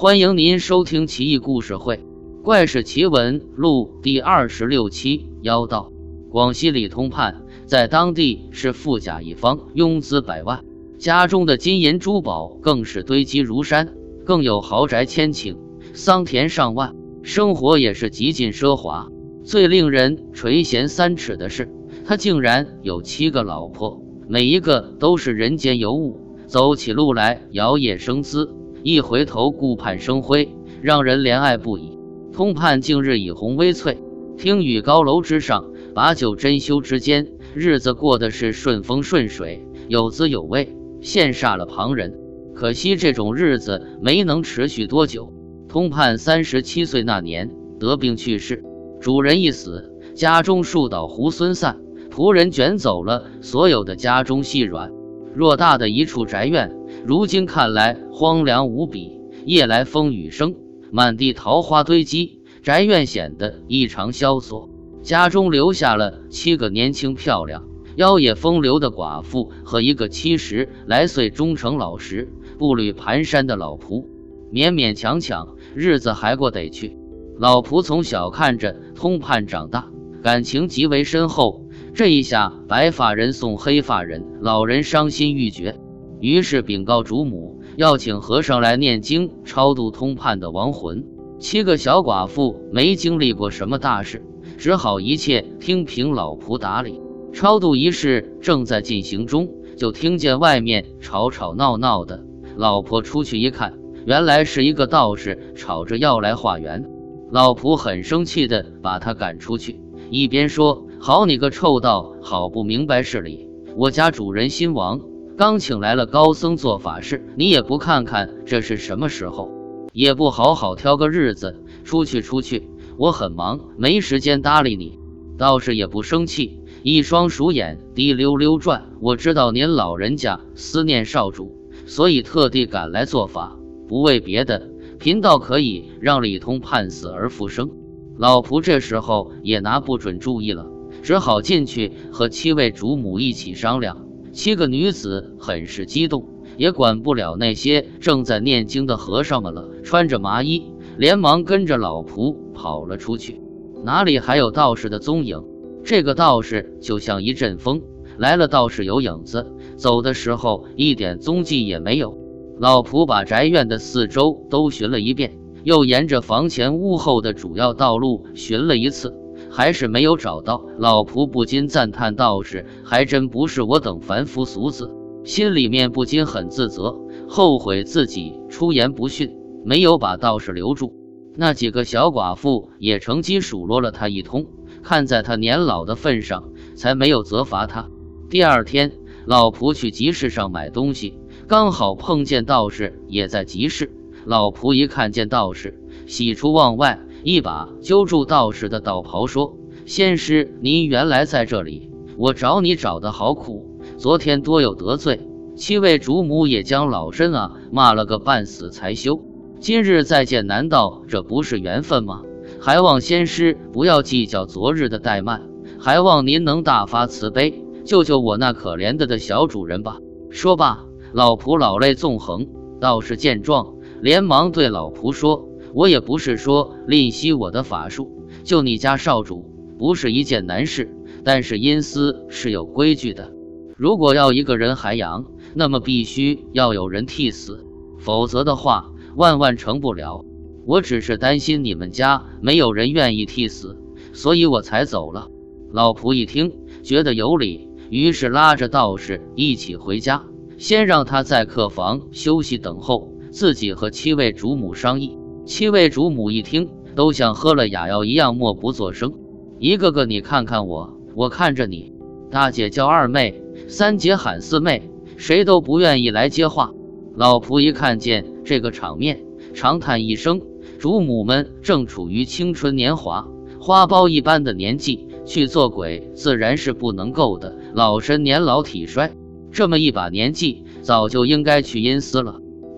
欢迎您收听《奇异故事会·怪事奇闻录》第二十六期。妖道，广西李通判在当地是富甲一方，拥资百万，家中的金银珠宝更是堆积如山，更有豪宅千顷，桑田上万，生活也是极尽奢华。最令人垂涎三尺的是，他竟然有七个老婆，每一个都是人间尤物，走起路来摇曳生姿。一回头，顾盼生辉，让人怜爱不已。通判近日以红微翠，听雨高楼之上，把酒珍馐之间，日子过得是顺风顺水，有滋有味，羡煞了旁人。可惜这种日子没能持续多久。通判三十七岁那年得病去世，主人一死，家中树倒猢狲散，仆人卷走了所有的家中细软。偌大的一处宅院。如今看来荒凉无比，夜来风雨声，满地桃花堆积，宅院显得异常萧索。家中留下了七个年轻漂亮、妖冶风流的寡妇和一个七十来岁、忠诚老实、步履蹒跚的老仆，勉勉强强日子还过得去。老仆从小看着通判长大，感情极为深厚。这一下，白发人送黑发人，老人伤心欲绝。于是禀告主母，要请和尚来念经超度通判的亡魂。七个小寡妇没经历过什么大事，只好一切听凭老仆打理。超度仪式正在进行中，就听见外面吵吵闹闹的。老婆出去一看，原来是一个道士吵着要来化缘。老仆很生气的把他赶出去，一边说：“好你个臭道，好不明白事理！我家主人新亡。”刚请来了高僧做法事，你也不看看这是什么时候，也不好好挑个日子出去出去。我很忙，没时间搭理你。道士也不生气，一双鼠眼滴溜溜转。我知道您老人家思念少主，所以特地赶来做法，不为别的，贫道可以让李通判死而复生。老仆这时候也拿不准主意了，只好进去和七位主母一起商量。七个女子很是激动，也管不了那些正在念经的和尚们了，穿着麻衣，连忙跟着老仆跑了出去。哪里还有道士的踪影？这个道士就像一阵风，来了道士有影子，走的时候一点踪迹也没有。老仆把宅院的四周都寻了一遍，又沿着房前屋后的主要道路寻了一次。还是没有找到，老仆不禁赞叹道士还真不是我等凡夫俗子，心里面不禁很自责，后悔自己出言不逊，没有把道士留住。那几个小寡妇也乘机数落了他一通，看在他年老的份上，才没有责罚他。第二天，老仆去集市上买东西，刚好碰见道士也在集市。老仆一看见道士，喜出望外。一把揪住道士的道袍，说：“仙师，您原来在这里，我找你找的好苦。昨天多有得罪，七位主母也将老身啊骂了个半死才休。今日再见，难道这不是缘分吗？还望仙师不要计较昨日的怠慢，还望您能大发慈悲，救救我那可怜的的小主人吧。”说罢，老仆老泪纵横。道士见状，连忙对老仆说。我也不是说吝惜我的法术，救你家少主不是一件难事。但是阴司是有规矩的，如果要一个人还阳，那么必须要有人替死，否则的话万万成不了。我只是担心你们家没有人愿意替死，所以我才走了。老仆一听觉得有理，于是拉着道士一起回家，先让他在客房休息等候，自己和七位主母商议。七位主母一听，都像喝了哑药一样默不作声，一个个你看看我，我看着你。大姐叫二妹，三姐喊四妹，谁都不愿意来接话。老仆一看见这个场面，长叹一声：主母们正处于青春年华、花苞一般的年纪，去做鬼自然是不能够的。老身年老体衰，这么一把年纪，早就应该去阴司了。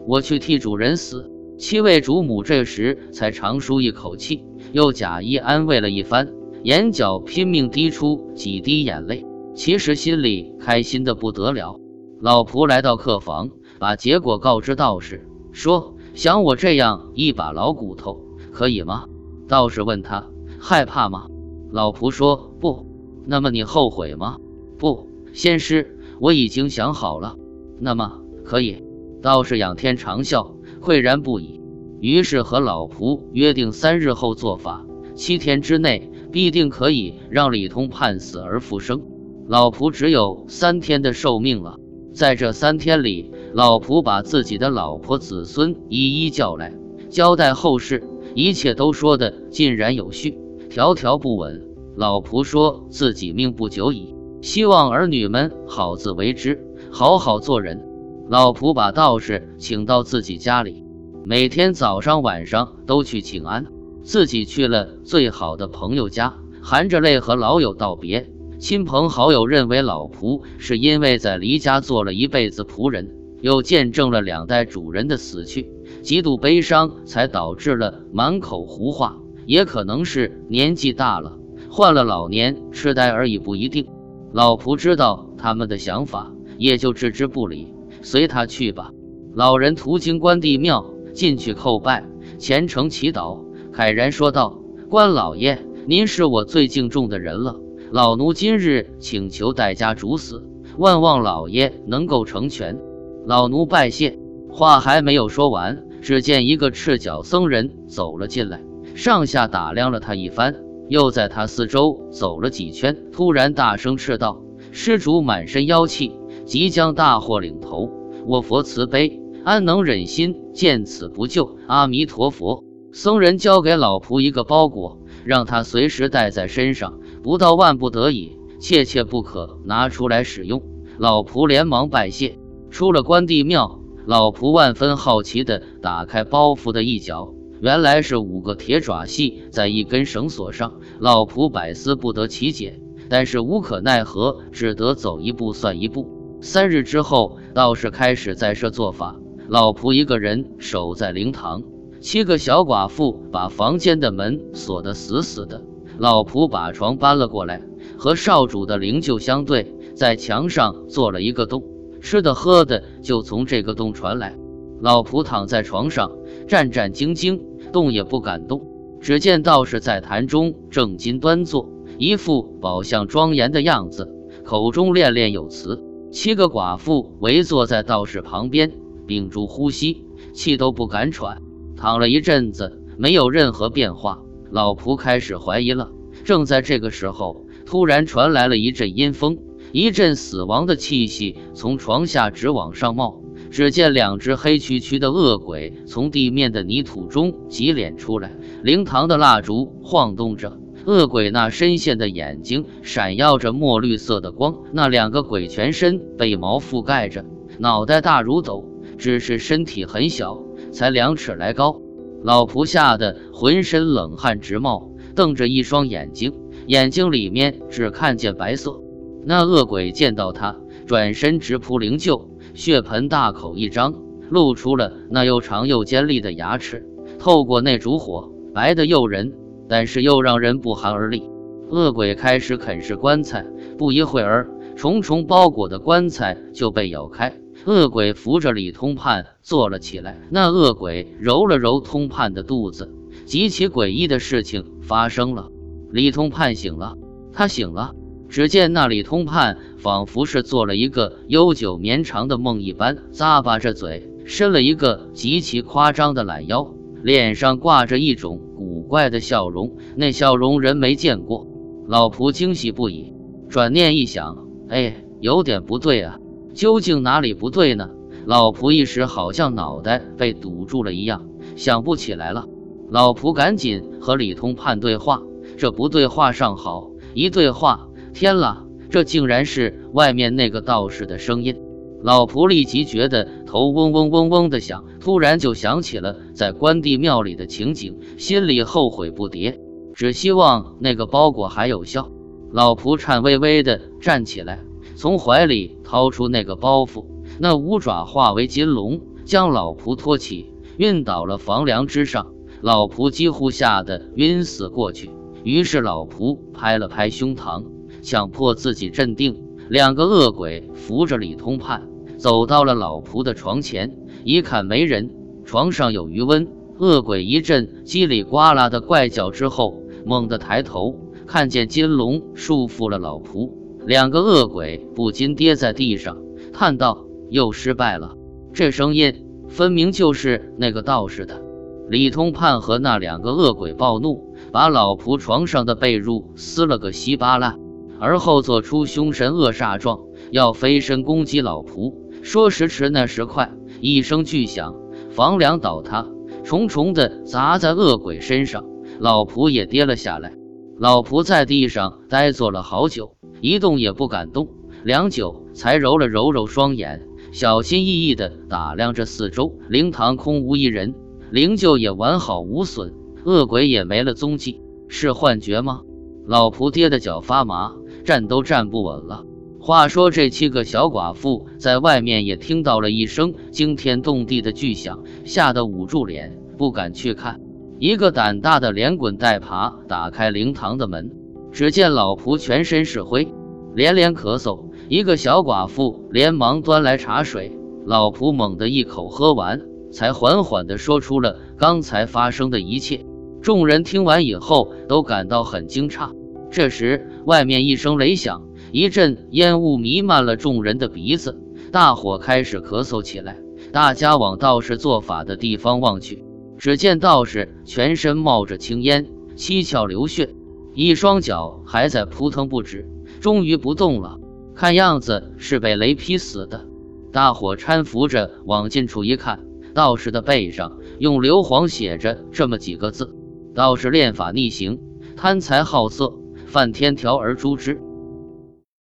我去替主人死。七位主母这时才长舒一口气，又假意安慰了一番，眼角拼命滴出几滴眼泪，其实心里开心的不得了。老仆来到客房，把结果告知道士，说：“想我这样一把老骨头可以吗？道士问他害怕吗？老仆说不。那么你后悔吗？不，仙师，我已经想好了。那么可以。道士仰天长啸，喟然不已。于是和老仆约定三日后做法，七天之内必定可以让李通判死而复生。老仆只有三天的寿命了，在这三天里，老仆把自己的老婆子孙一一叫来，交代后事，一切都说得井然有序，条条不紊。老仆说自己命不久矣，希望儿女们好自为之，好好做人。老仆把道士请到自己家里。每天早上晚上都去请安，自己去了最好的朋友家，含着泪和老友道别。亲朋好友认为老仆是因为在离家做了一辈子仆人，又见证了两代主人的死去，极度悲伤，才导致了满口胡话。也可能是年纪大了，患了老年痴呆而已，不一定。老仆知道他们的想法，也就置之不理，随他去吧。老人途经关帝庙。进去叩拜，虔诚祈祷，慨然说道：“关老爷，您是我最敬重的人了。老奴今日请求代家主死，万望老爷能够成全。”老奴拜谢。话还没有说完，只见一个赤脚僧人走了进来，上下打量了他一番，又在他四周走了几圈，突然大声斥道：“施主满身妖气，即将大祸临头，我佛慈悲。”安能忍心见此不救？阿弥陀佛！僧人交给老仆一个包裹，让他随时带在身上，不到万不得已，切切不可拿出来使用。老仆连忙拜谢。出了关帝庙，老仆万分好奇地打开包袱的一角，原来是五个铁爪系在一根绳索上。老仆百思不得其解，但是无可奈何，只得走一步算一步。三日之后，道士开始在设做法。老仆一个人守在灵堂，七个小寡妇把房间的门锁得死死的。老仆把床搬了过来，和少主的灵柩相对，在墙上做了一个洞，吃的喝的就从这个洞传来。老仆躺在床上，战战兢兢，动也不敢动。只见道士在坛中正襟端坐，一副宝相庄严的样子，口中念念有词。七个寡妇围坐在道士旁边。屏住呼吸，气都不敢喘。躺了一阵子，没有任何变化。老仆开始怀疑了。正在这个时候，突然传来了一阵阴风，一阵死亡的气息从床下直往上冒。只见两只黑黢黢的恶鬼从地面的泥土中挤脸出来。灵堂的蜡烛晃动着，恶鬼那深陷的眼睛闪耀着墨绿色的光。那两个鬼全身被毛覆盖着，脑袋大如斗。只是身体很小，才两尺来高。老仆吓得浑身冷汗直冒，瞪着一双眼睛，眼睛里面只看见白色。那恶鬼见到他，转身直扑灵柩，血盆大口一张，露出了那又长又尖利的牙齿，透过那烛火，白的诱人，但是又让人不寒而栗。恶鬼开始啃食棺材，不一会儿，重重包裹的棺材就被咬开。恶鬼扶着李通判坐了起来，那恶鬼揉了揉通判的肚子，极其诡异的事情发生了。李通判醒了，他醒了。只见那李通判仿佛是做了一个悠久绵长的梦一般，咂巴着嘴，伸了一个极其夸张的懒腰，脸上挂着一种古怪的笑容，那笑容人没见过。老仆惊喜不已，转念一想，哎，有点不对啊。究竟哪里不对呢？老仆一时好像脑袋被堵住了一样，想不起来了。老仆赶紧和李通判对话，这不对话尚好，一对话，天啦！这竟然是外面那个道士的声音。老仆立即觉得头嗡嗡嗡嗡的响，突然就想起了在关帝庙里的情景，心里后悔不迭，只希望那个包裹还有效。老仆颤巍巍地站起来。从怀里掏出那个包袱，那五爪化为金龙，将老仆托起，晕倒了房梁之上。老仆几乎吓得晕死过去。于是老仆拍了拍胸膛，强迫自己镇定。两个恶鬼扶着李通判，走到了老仆的床前，一看没人，床上有余温。恶鬼一阵叽里呱啦的怪叫之后，猛地抬头，看见金龙束缚了老仆，两个恶鬼不禁跌在地上，叹道：“又失败了。”这声音分明就是那个道士的。李通判和那两个恶鬼暴怒，把老仆床上的被褥撕了个稀巴烂，而后做出凶神恶煞状，要飞身攻击老仆。说时迟，那时快，一声巨响，房梁倒塌。重重的砸在恶鬼身上，老仆也跌了下来。老仆在地上呆坐了好久，一动也不敢动。良久，才揉了揉揉双眼，小心翼翼地打量着四周。灵堂空无一人，灵柩也完好无损，恶鬼也没了踪迹。是幻觉吗？老仆跌得脚发麻，站都站不稳了。话说，这七个小寡妇在外面也听到了一声惊天动地的巨响，吓得捂住脸，不敢去看。一个胆大的连滚带爬打开灵堂的门，只见老仆全身是灰，连连咳嗽。一个小寡妇连忙端来茶水，老仆猛地一口喝完，才缓缓地说出了刚才发生的一切。众人听完以后都感到很惊诧。这时，外面一声雷响。一阵烟雾弥漫了众人的鼻子，大伙开始咳嗽起来。大家往道士做法的地方望去，只见道士全身冒着青烟，七窍流血，一双脚还在扑腾不止，终于不动了。看样子是被雷劈死的。大伙搀扶着往近处一看，道士的背上用硫磺写着这么几个字：“道士练法逆行，贪财好色，犯天条而诛之。”